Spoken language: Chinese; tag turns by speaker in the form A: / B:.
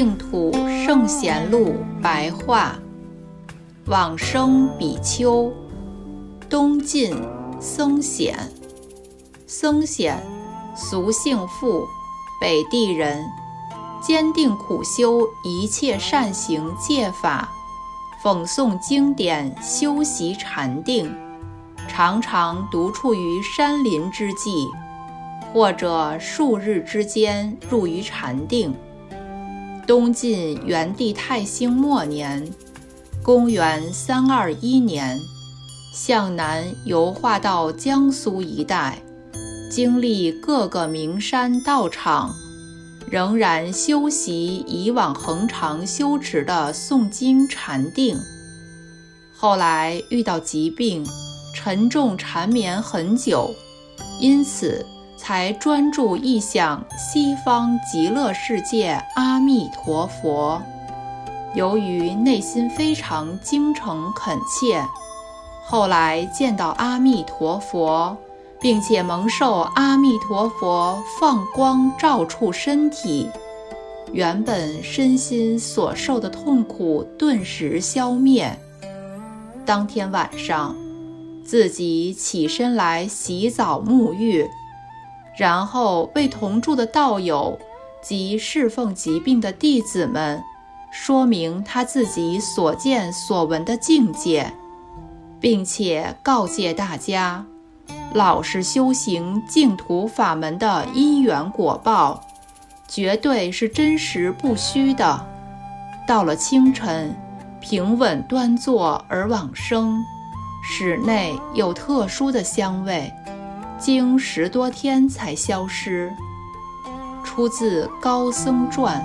A: 净土圣贤录白话，往生比丘，东晋僧显。僧显，俗姓富，北地人，坚定苦修一切善行戒法，讽诵经典，修习禅定，常常独处于山林之际，或者数日之间入于禅定。东晋元帝太兴末年，公元三二一年，向南游化到江苏一带，经历各个名山道场，仍然修习以往恒常修持的诵经禅定。后来遇到疾病，沉重缠绵很久，因此。才专注意向西方极乐世界阿弥陀佛。由于内心非常精诚恳切，后来见到阿弥陀佛，并且蒙受阿弥陀佛放光照触身体，原本身心所受的痛苦顿时消灭。当天晚上，自己起身来洗澡沐浴。然后为同住的道友及侍奉疾病的弟子们说明他自己所见所闻的境界，并且告诫大家，老实修行净土法门的因缘果报，绝对是真实不虚的。到了清晨，平稳端坐而往生，室内有特殊的香味。经十多天才消失。出自《高僧传》。